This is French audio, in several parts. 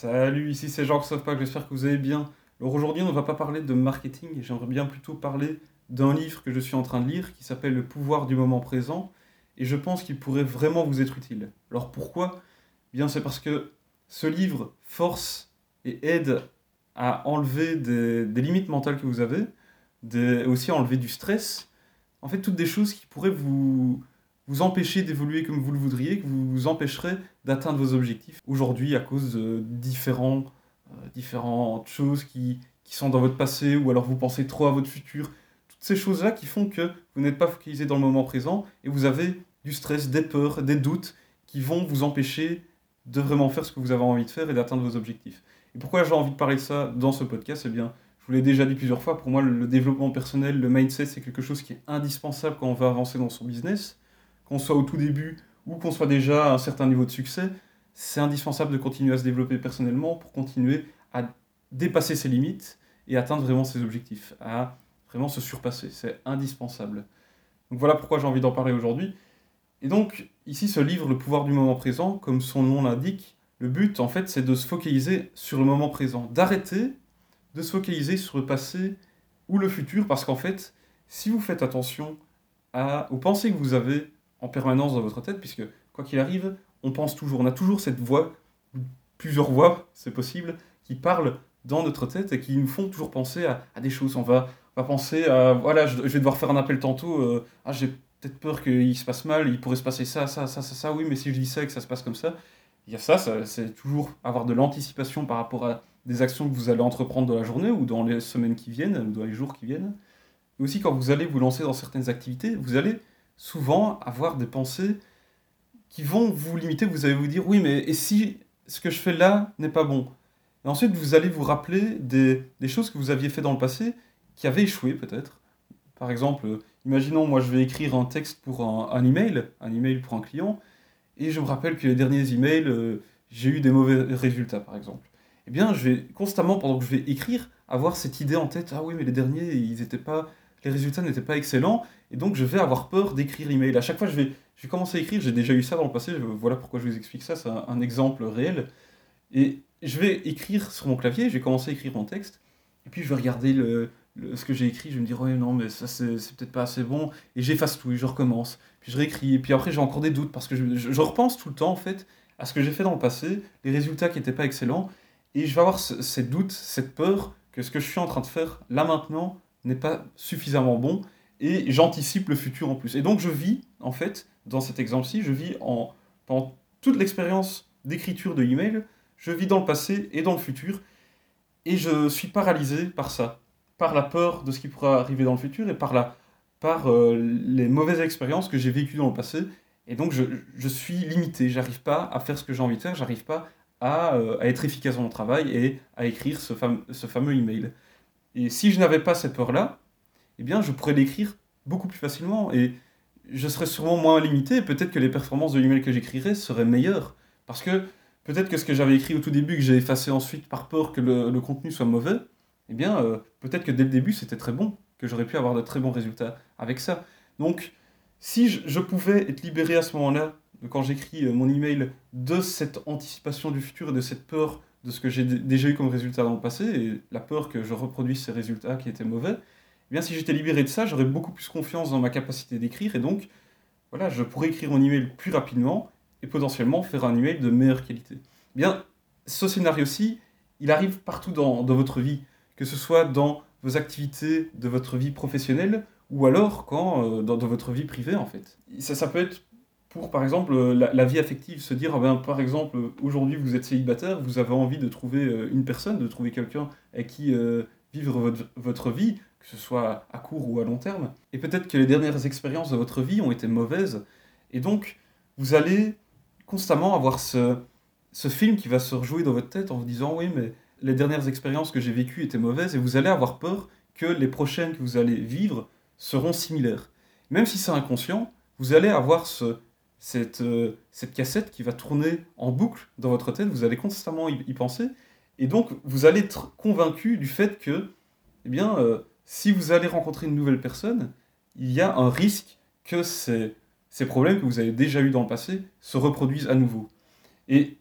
Salut, ici c'est Jean-Christophe Pack, j'espère que vous allez bien. Alors aujourd'hui, on ne va pas parler de marketing, j'aimerais bien plutôt parler d'un livre que je suis en train de lire qui s'appelle Le pouvoir du moment présent et je pense qu'il pourrait vraiment vous être utile. Alors pourquoi? Eh Bien, c'est parce que ce livre force et aide à enlever des, limites mentales que vous avez, aussi à enlever du stress, en fait toutes des choses qui pourraient vous, vous empêcher d'évoluer comme vous le voudriez, que vous vous empêcherez d'atteindre vos objectifs. Aujourd'hui, à cause de différents, euh, différentes choses qui, qui sont dans votre passé, ou alors vous pensez trop à votre futur, toutes ces choses-là qui font que vous n'êtes pas focalisé dans le moment présent et vous avez du stress, des peurs, des doutes qui vont vous empêcher de vraiment faire ce que vous avez envie de faire et d'atteindre vos objectifs. Et pourquoi j'ai envie de parler de ça dans ce podcast? Eh bien, je vous l'ai déjà dit plusieurs fois, pour moi, le développement personnel, le mindset, c'est quelque chose qui est indispensable quand on veut avancer dans son business qu'on soit au tout début ou qu'on soit déjà à un certain niveau de succès, c'est indispensable de continuer à se développer personnellement pour continuer à dépasser ses limites et atteindre vraiment ses objectifs, à vraiment se surpasser. C'est indispensable. Donc voilà pourquoi j'ai envie d'en parler aujourd'hui. Et donc, ici, ce livre, Le pouvoir du moment présent, comme son nom l'indique, le but, en fait, c'est de se focaliser sur le moment présent, d'arrêter de se focaliser sur le passé ou le futur, parce qu'en fait, si vous faites attention à, aux pensées que vous avez en permanence dans votre tête, puisque quoi qu'il arrive, on pense toujours, on a toujours cette voix, plusieurs voix, c'est possible, qui parlent dans notre tête et qui nous font toujours penser à, des choses. On va, va penser à, voilà, je, vais devoir faire un appel tantôt, euh, ah, j'ai peut-être peur qu'il se passe mal, il pourrait se passer ça, ça, ça, ça, ça, oui, mais si je dis ça et que ça se passe comme ça, il y a ça, ça c'est toujours avoir de l'anticipation par rapport à des actions que vous allez entreprendre dans la journée ou dans les semaines qui viennent ou dans les jours qui viennent. Et aussi quand vous allez vous lancer dans certaines activités, vous allez souvent avoir des pensées qui vont vous limiter, vous allez vous dire oui mais et si ce que je fais là n'est pas bon? Et ensuite vous allez vous rappeler des, choses que vous aviez fait dans le passé qui avaient échoué peut-être. Par exemple, imaginons moi je vais écrire un texte pour un, email, un email pour un client, et je me rappelle que les derniers emails, euh, j'ai eu des mauvais résultats par exemple. Eh bien je vais constamment pendant que je vais écrire avoir cette idée en tête, ah oui mais les derniers ils étaient pas les résultats n'étaient pas excellents, et donc je vais avoir peur d'écrire l'email. À chaque fois, je vais, je vais commencer à écrire, j'ai déjà eu ça dans le passé, voilà pourquoi je vous explique ça, c'est un, exemple réel. Et je vais écrire sur mon clavier, je vais commencer à écrire mon texte, et puis je vais regarder le, ce que j'ai écrit, je vais me dire, ouais, non, mais ça, c'est peut-être pas assez bon, et j'efface tout, et je recommence, puis je réécris, et puis après, j'ai encore des doutes, parce que je, je, repense tout le temps, en fait, à ce que j'ai fait dans le passé, les résultats qui n'étaient pas excellents, et je vais avoir ces doutes, cette peur que ce que je suis en train de faire là maintenant n'est pas suffisamment bon et j'anticipe le futur en plus. Et donc je vis, en fait, dans cet exemple-ci, je vis en, pendant toute l'expérience d'écriture de email, je vis dans le passé et dans le futur et je suis paralysé par ça, par la peur de ce qui pourra arriver dans le futur et par, la, par euh, les mauvaises expériences que j'ai vécues dans le passé. Et donc je, je suis limité, j'arrive pas à faire ce que j'ai envie de faire, j'arrive pas à, euh, à, être efficace dans mon travail et à écrire ce, ce fameux email. Et si je n'avais pas cette peur-là, eh bien, je pourrais l'écrire beaucoup plus facilement et je serais sûrement moins limité. Peut-être que les performances de l'email que j'écrirais seraient meilleures. Parce que peut-être que ce que j'avais écrit au tout début, que j'ai effacé ensuite par peur que le, contenu soit mauvais, eh bien, euh, peut-être que dès le début, c'était très bon, que j'aurais pu avoir de très bons résultats avec ça. Donc, si je, pouvais être libéré à ce moment-là, quand j'écris euh, mon email, de cette anticipation du futur et de cette peur de ce que j'ai déjà eu comme résultat dans le passé et la peur que je reproduise ces résultats qui étaient mauvais, eh bien si j'étais libéré de ça, j'aurais beaucoup plus confiance dans ma capacité d'écrire et donc voilà, je pourrais écrire mon email plus rapidement et potentiellement faire un email de meilleure qualité. Eh bien, ce scénario-ci, il arrive partout dans, votre vie, que ce soit dans vos activités de votre vie professionnelle ou alors quand euh, dans, dans, votre vie privée en fait. Ça, ça peut être pour, par exemple, la, vie affective, se dire, ah ben, par exemple, aujourd'hui vous êtes célibataire, vous avez envie de trouver euh, une personne, de trouver quelqu'un avec qui euh, vivre votre, votre, vie, que ce soit à court ou à long terme. Et peut-être que les dernières expériences de votre vie ont été mauvaises, et donc vous allez constamment avoir ce, ce film qui va se rejouer dans votre tête en vous disant, oui, mais les dernières expériences que j'ai vécues étaient mauvaises, et vous allez avoir peur que les prochaines que vous allez vivre seront similaires. Même si c'est inconscient, vous allez avoir ce, cette, euh, cette cassette qui va tourner en boucle dans votre tête, vous allez constamment y, penser, et donc vous allez être convaincu du fait que, eh bien, euh, si vous allez rencontrer une nouvelle personne, il y a un risque que ces, ces problèmes que vous avez déjà eu dans le passé se reproduisent à nouveau. Et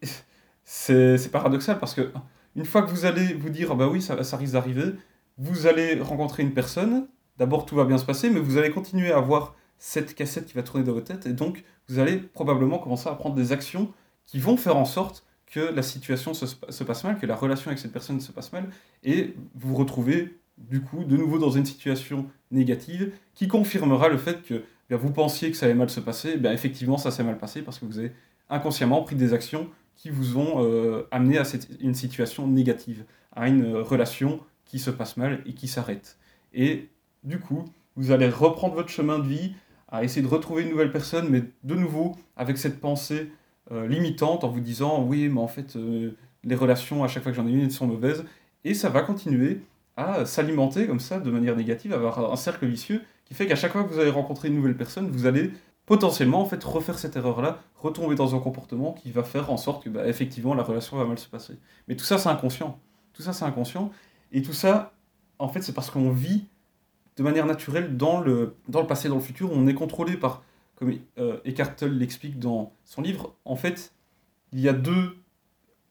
c'est paradoxal parce que une fois que vous allez vous dire, ah bah oui, ça, ça risque d'arriver, vous allez rencontrer une personne, d'abord tout va bien se passer, mais vous allez continuer à avoir cette cassette qui va tourner dans votre tête, et donc vous allez probablement commencer à prendre des actions qui vont faire en sorte que la situation se, se passe mal, que la relation avec cette personne se passe mal, et vous vous retrouvez du coup de nouveau dans une situation négative qui confirmera le fait que bien, vous pensiez que ça allait mal se passer, bien, effectivement ça s'est mal passé parce que vous avez inconsciemment pris des actions qui vous ont euh, amené à une situation négative, à une relation qui se passe mal et qui s'arrête. Et du coup, vous allez reprendre votre chemin de vie, à essayer de retrouver une nouvelle personne, mais de nouveau avec cette pensée euh, limitante en vous disant oui, mais en fait, euh, les relations, à chaque fois que j'en ai une, sont mauvaises. Et ça va continuer à s'alimenter comme ça de manière négative, avoir un cercle vicieux qui fait qu'à chaque fois que vous allez rencontrer une nouvelle personne, vous allez potentiellement en fait refaire cette erreur-là, retomber dans un comportement qui va faire en sorte que bah, effectivement la relation va mal se passer. Mais tout ça c'est inconscient. Tout ça c'est inconscient et tout ça en fait c'est parce qu'on vit de manière naturelle dans le, dans le passé, dans le futur, on est contrôlé par, comme euh, Eckhart l'explique dans son livre, en fait, il y a deux,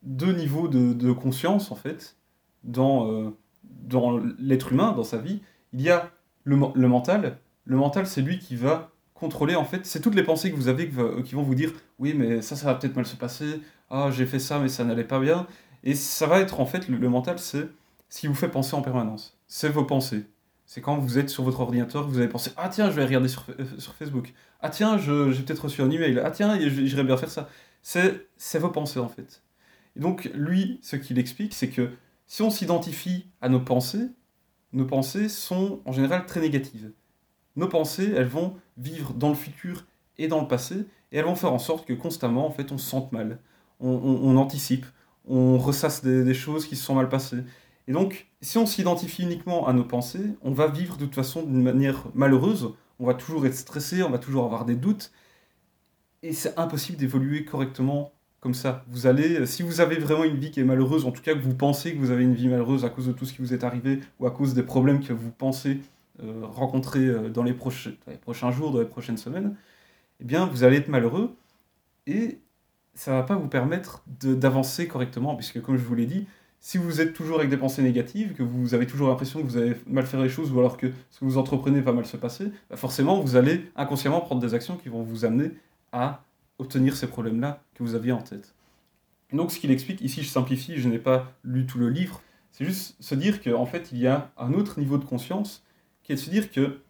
deux niveaux de, conscience, en fait, dans, euh, dans l'être humain, dans sa vie. Il y a le, le mental. Le mental, c'est lui qui va contrôler, en fait, c'est toutes les pensées que vous avez qui vont vous dire oui, mais ça, ça va peut-être mal se passer, ah, j'ai fait ça, mais ça n'allait pas bien. Et ça va être, en fait, le, mental, c'est ce qui vous fait penser en permanence. C'est vos pensées. C'est quand vous êtes sur votre ordinateur, vous allez penser Ah, tiens, je vais regarder sur, euh, sur Facebook. Ah, tiens, j'ai peut-être reçu un email. Ah, tiens, j'irais bien faire ça. C'est vos pensées, en fait. Et donc, lui, ce qu'il explique, c'est que si on s'identifie à nos pensées, nos pensées sont en général très négatives nos pensées, elles vont vivre dans le futur et dans le passé, et elles vont faire en sorte que constamment, en fait, on se sente mal, on, anticipe, on ressasse des, choses qui se sont mal passées. Et donc, si on s'identifie uniquement à nos pensées, on va vivre de toute façon d'une manière malheureuse, on va toujours être stressé, on va toujours avoir des doutes, et c'est impossible d'évoluer correctement comme ça. Vous allez, si vous avez vraiment une vie qui est malheureuse, en tout cas que vous pensez que vous avez une vie malheureuse à cause de tout ce qui vous est arrivé, ou à cause des problèmes que vous pensez euh, rencontrer euh, dans les, prochains jours, dans les prochaines semaines, eh bien, vous allez être malheureux et ça ne va pas vous permettre d'avancer correctement, puisque comme je vous l'ai dit, si vous êtes toujours avec des pensées négatives, que vous avez toujours l'impression que vous allez mal faire les choses, ou alors que ce que vous entreprenez va mal se passer, bah forcément, vous allez inconsciemment prendre des actions qui vont vous amener à obtenir ces problèmes-là que vous aviez en tête. Donc ce qu'il explique, ici je simplifie, je n'ai pas lu tout le livre, c'est juste se dire qu'en fait il y a un autre niveau de conscience qui est de se dire que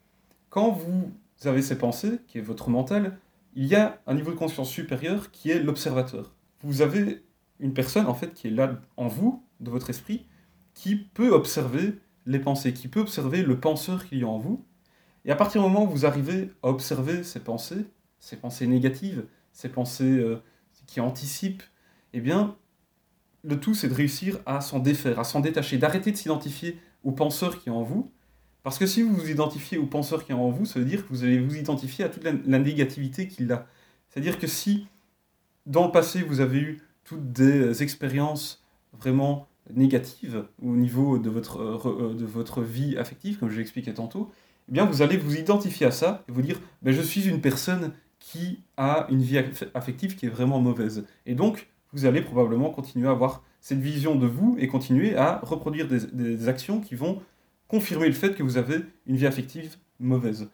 quand vous avez ces pensées, qui est votre mental, il y a un niveau de conscience supérieur qui est l'observateur. Vous avez une personne en fait qui est là en vous, de votre esprit, qui peut observer les pensées, qui peut observer le penseur qu'il y a en vous. Et à partir du moment où vous arrivez à observer ces pensées, ces pensées négatives, ces pensées euh, qui anticipent, eh bien, le tout c'est de réussir à s'en défaire, à s'en détacher, d'arrêter de s'identifier au penseur qui est en vous parce que si vous vous identifiez au penseur qui est en vous, ça veut dire que vous allez vous identifier à toute la, négativité qu'il a. C'est-à-dire que si dans le passé vous avez eu toutes des expériences vraiment négatives au niveau de votre, euh, de votre vie affective, comme je l'expliquais tantôt, eh bien vous allez vous identifier à ça et vous dire ben, je suis une personne qui a une vie affective qui est vraiment mauvaise. Et donc, vous allez probablement continuer à avoir cette vision de vous et continuer à reproduire des, des actions qui vont confirmer le fait que vous avez une vie affective mauvaise.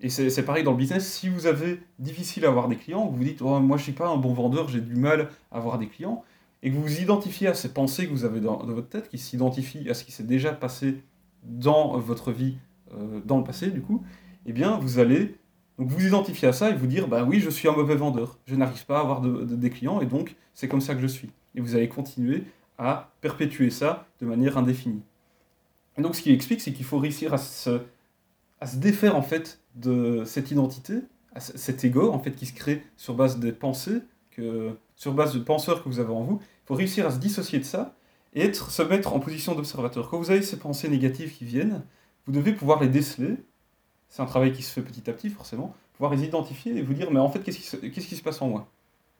Et c'est pareil dans le business, si vous avez difficile à avoir des clients, vous vous dites oh, moi je suis pas un bon vendeur, j'ai du mal à avoir des clients, et que vous vous identifiez à ces pensées que vous avez dans, votre tête, qui s'identifient à ce qui s'est déjà passé dans votre vie euh, dans le passé du coup, eh bien vous allez donc vous identifier à ça et vous dire bah oui je suis un mauvais vendeur, je n'arrive pas à avoir des clients et donc c'est comme ça que je suis. Et vous allez continuer à perpétuer ça de manière indéfinie. Et donc ce qu'il explique, c'est qu'il faut réussir à se, à se défaire en fait de cette identité, à cet ego en fait qui se crée sur base des pensées, que, sur base de penseurs que vous avez en vous. Il faut réussir à se dissocier de ça et être, se mettre en position d'observateur. Quand vous avez ces pensées négatives qui viennent, vous devez pouvoir les déceler. C'est un travail qui se fait petit à petit forcément. Pouvoir les identifier et vous dire mais en fait qu'est-ce qui, se, qu'est-ce qui se passe en moi?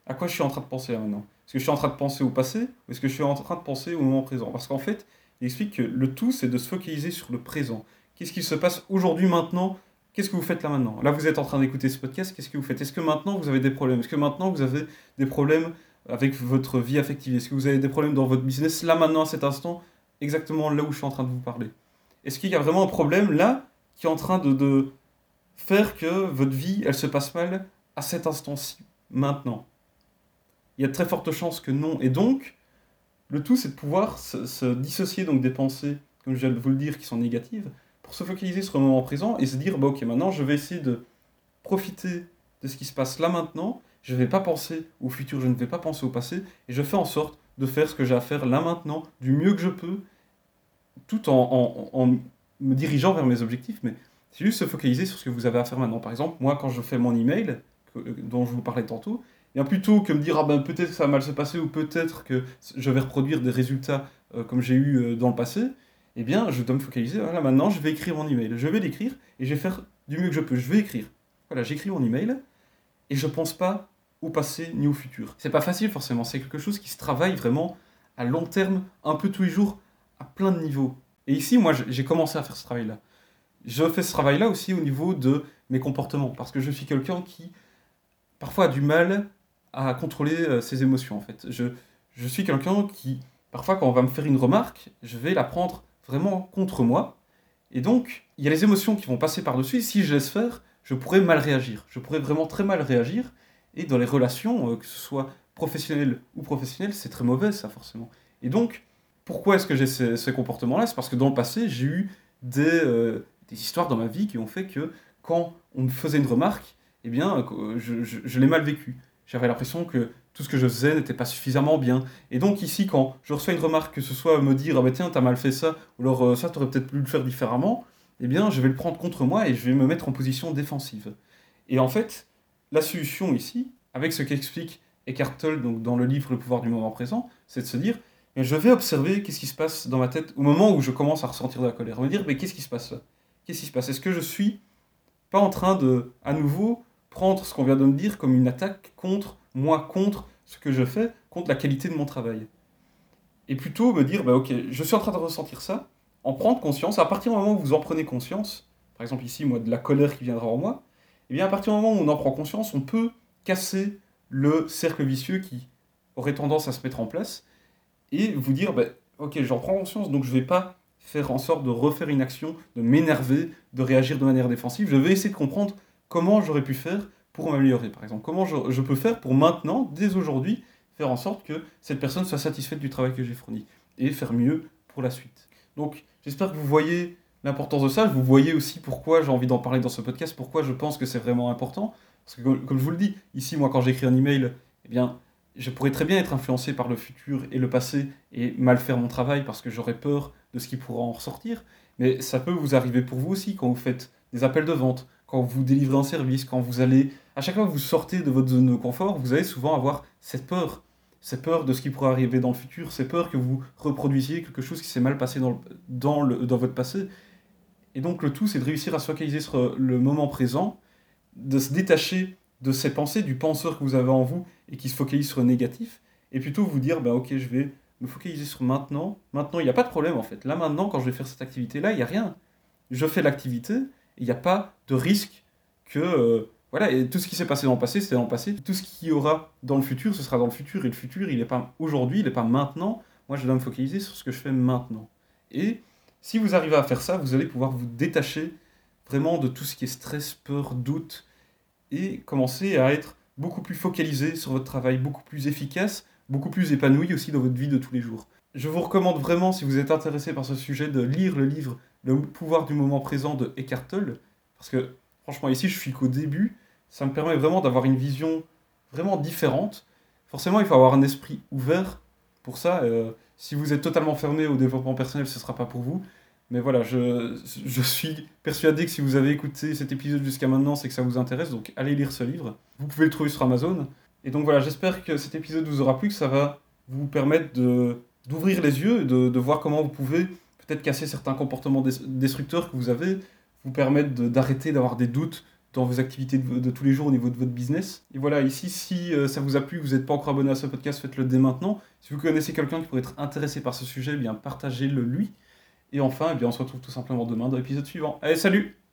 À quoi je suis en train de penser maintenant? Est-ce que je suis en train de penser au passé ou est-ce que je suis en train de penser au moment présent? Parce qu'en fait, il explique que le tout, c'est de se focaliser sur le présent. Qu'est-ce qui se passe aujourd'hui, maintenant? Qu'est-ce que vous faites là maintenant? Là, vous êtes en train d'écouter ce podcast, qu'est-ce que vous faites? Est-ce que maintenant vous avez des problèmes? Est-ce que maintenant vous avez des problèmes avec votre vie affective? Est-ce que vous avez des problèmes dans votre business? Là maintenant à cet instant, exactement là où je suis en train de vous parler. Est-ce qu'il y a vraiment un problème là qui est en train de, de faire que votre vie, elle se passe mal à cet instant-ci, maintenant? Il y a de très fortes chances que non. Et donc, le tout, c'est de pouvoir se, dissocier donc des pensées, comme je viens de vous le dire, qui sont négatives, pour se focaliser sur le moment présent et se dire, bah, ok, maintenant, je vais essayer de profiter de ce qui se passe là maintenant. Je ne vais pas penser au futur, je ne vais pas penser au passé, et je fais en sorte de faire ce que j'ai à faire là maintenant, du mieux que je peux, tout en, en me dirigeant vers mes objectifs. Mais c'est juste se focaliser sur ce que vous avez à faire maintenant. Par exemple, moi, quand je fais mon email, dont je vous parlais tantôt, plutôt que me dire ah ben peut-être que ça va mal se passer ou peut-être que je vais reproduire des résultats euh, comme j'ai eu euh, dans le passé, eh bien je dois me focaliser. Voilà, maintenant je vais écrire mon email. Je vais l'écrire et je vais faire du mieux que je peux. Je vais écrire. Voilà, j'écris mon email et je pense pas au passé ni au futur. C'est pas facile forcément. C'est quelque chose qui se travaille vraiment à long terme, un peu tous les jours, à plein de niveaux. Et ici, moi, j'ai commencé à faire ce travail-là. Je fais ce travail-là aussi au niveau de mes comportements, parce que je suis quelqu'un qui parfois a du mal à contrôler euh, ses émotions en fait. Je, je suis quelqu'un qui, parfois quand on va me faire une remarque, je vais la prendre vraiment contre moi. Et donc, il y a les émotions qui vont passer par-dessus. Si je laisse faire, je pourrais mal réagir. Je pourrais vraiment très mal réagir. Et dans les relations, euh, que ce soit professionnel ou professionnel, c'est très mauvais ça forcément. Et donc, pourquoi est-ce que j'ai ces, comportements-là C'est parce que dans le passé, j'ai eu des, euh, des histoires dans ma vie qui ont fait que quand on me faisait une remarque, eh bien, je, je l'ai mal vécu j'avais l'impression que tout ce que je faisais n'était pas suffisamment bien. Et donc ici, quand je reçois une remarque, que ce soit me dire « Ah bah tiens, t'as mal fait ça », ou alors euh, ça, t'aurais peut-être pu le faire différemment », eh bien, je vais le prendre contre moi et je vais me mettre en position défensive. Et en fait, la solution ici, avec ce qu'explique Eckhart Tolle donc dans le livre Le pouvoir du moment présent, c'est de se dire je vais observer qu'est-ce qui se passe dans ma tête au moment où je commence à ressentir de la colère. Me dire, mais qu'est-ce qui se passe là? Qu'est-ce qui se passe? Est-ce que je suis pas en train de, à nouveau, prendre ce qu'on vient de me dire comme une attaque contre moi, contre ce que je fais, contre la qualité de mon travail. Et plutôt me dire, bah, ok, je suis en train de ressentir ça, en prendre conscience, à partir du moment où vous en prenez conscience, par exemple ici, moi, de la colère qui viendra en moi, et eh bien à partir du moment où on en prend conscience, on peut casser le cercle vicieux qui aurait tendance à se mettre en place, et vous dire, bah, ok, j'en prends conscience, donc je ne vais pas faire en sorte de refaire une action, de m'énerver, de réagir de manière défensive, je vais essayer de comprendre comment j'aurais pu faire pour m'améliorer, par exemple Comment je, peux faire pour maintenant, dès aujourd'hui, faire en sorte que cette personne soit satisfaite du travail que j'ai fourni et faire mieux pour la suite. Donc, j'espère que vous voyez l'importance de ça. Vous voyez aussi pourquoi j'ai envie d'en parler dans ce podcast, pourquoi je pense que c'est vraiment important. Parce que, comme je vous le dis, ici, moi, quand j'écris un email, eh bien, je pourrais très bien être influencé par le futur et le passé et mal faire mon travail parce que j'aurais peur de ce qui pourra en ressortir. Mais ça peut vous arriver pour vous aussi quand vous faites des appels de vente, quand vous délivrez un service, quand vous allez... À chaque fois que vous sortez de votre zone de confort, vous allez souvent avoir cette peur. Cette peur de ce qui pourrait arriver dans le futur, cette peur que vous reproduisiez quelque chose qui s'est mal passé dans, le, dans, le, dans votre passé. Et donc le tout, c'est de réussir à se focaliser sur le moment présent, de se détacher de ces pensées, du penseur que vous avez en vous et qui se focalise sur le négatif, et plutôt vous dire, bah ok, je vais me focaliser sur maintenant. Maintenant, il n'y a pas de problème en fait. Là maintenant, quand je vais faire cette activité-là, il n'y a rien. Je fais l'activité, il n'y a pas de risque que. Euh, voilà, et tout ce qui s'est passé dans le passé, c'est dans le passé. Tout ce qu'il y aura dans le futur, ce sera dans le futur. Et le futur, il n'est pas aujourd'hui, il n'est pas maintenant. Moi, je dois me focaliser sur ce que je fais maintenant. Et si vous arrivez à faire ça, vous allez pouvoir vous détacher vraiment de tout ce qui est stress, peur, doute, et commencer à être beaucoup plus focalisé sur votre travail, beaucoup plus efficace, beaucoup plus épanoui aussi dans votre vie de tous les jours. Je vous recommande vraiment, si vous êtes intéressé par ce sujet, de lire le livre Le pouvoir du moment présent de Eckhart Tolle. Parce que, franchement, ici, je suis qu'au début. Ça me permet vraiment d'avoir une vision vraiment différente. Forcément, il faut avoir un esprit ouvert pour ça. Euh, si vous êtes totalement fermé au développement personnel, ce ne sera pas pour vous. Mais voilà, je, je, suis persuadé que si vous avez écouté cet épisode jusqu'à maintenant, c'est que ça vous intéresse. Donc allez lire ce livre. Vous pouvez le trouver sur Amazon. Et donc voilà, j'espère que cet épisode vous aura plu, que ça va vous permettre de d'ouvrir les yeux et de, voir comment vous pouvez peut-être casser certains comportements destructeurs que vous avez, vous permettre d'arrêter d'avoir des doutes dans vos activités de, tous les jours au niveau de votre business. Et voilà, ici, si euh, ça vous a plu, vous n'êtes pas encore abonné à ce podcast, faites-le dès maintenant. Si vous connaissez quelqu'un qui pourrait être intéressé par ce sujet, eh bien partagez-le lui. Et enfin, eh bien, on se retrouve tout simplement demain dans l'épisode suivant. Allez, salut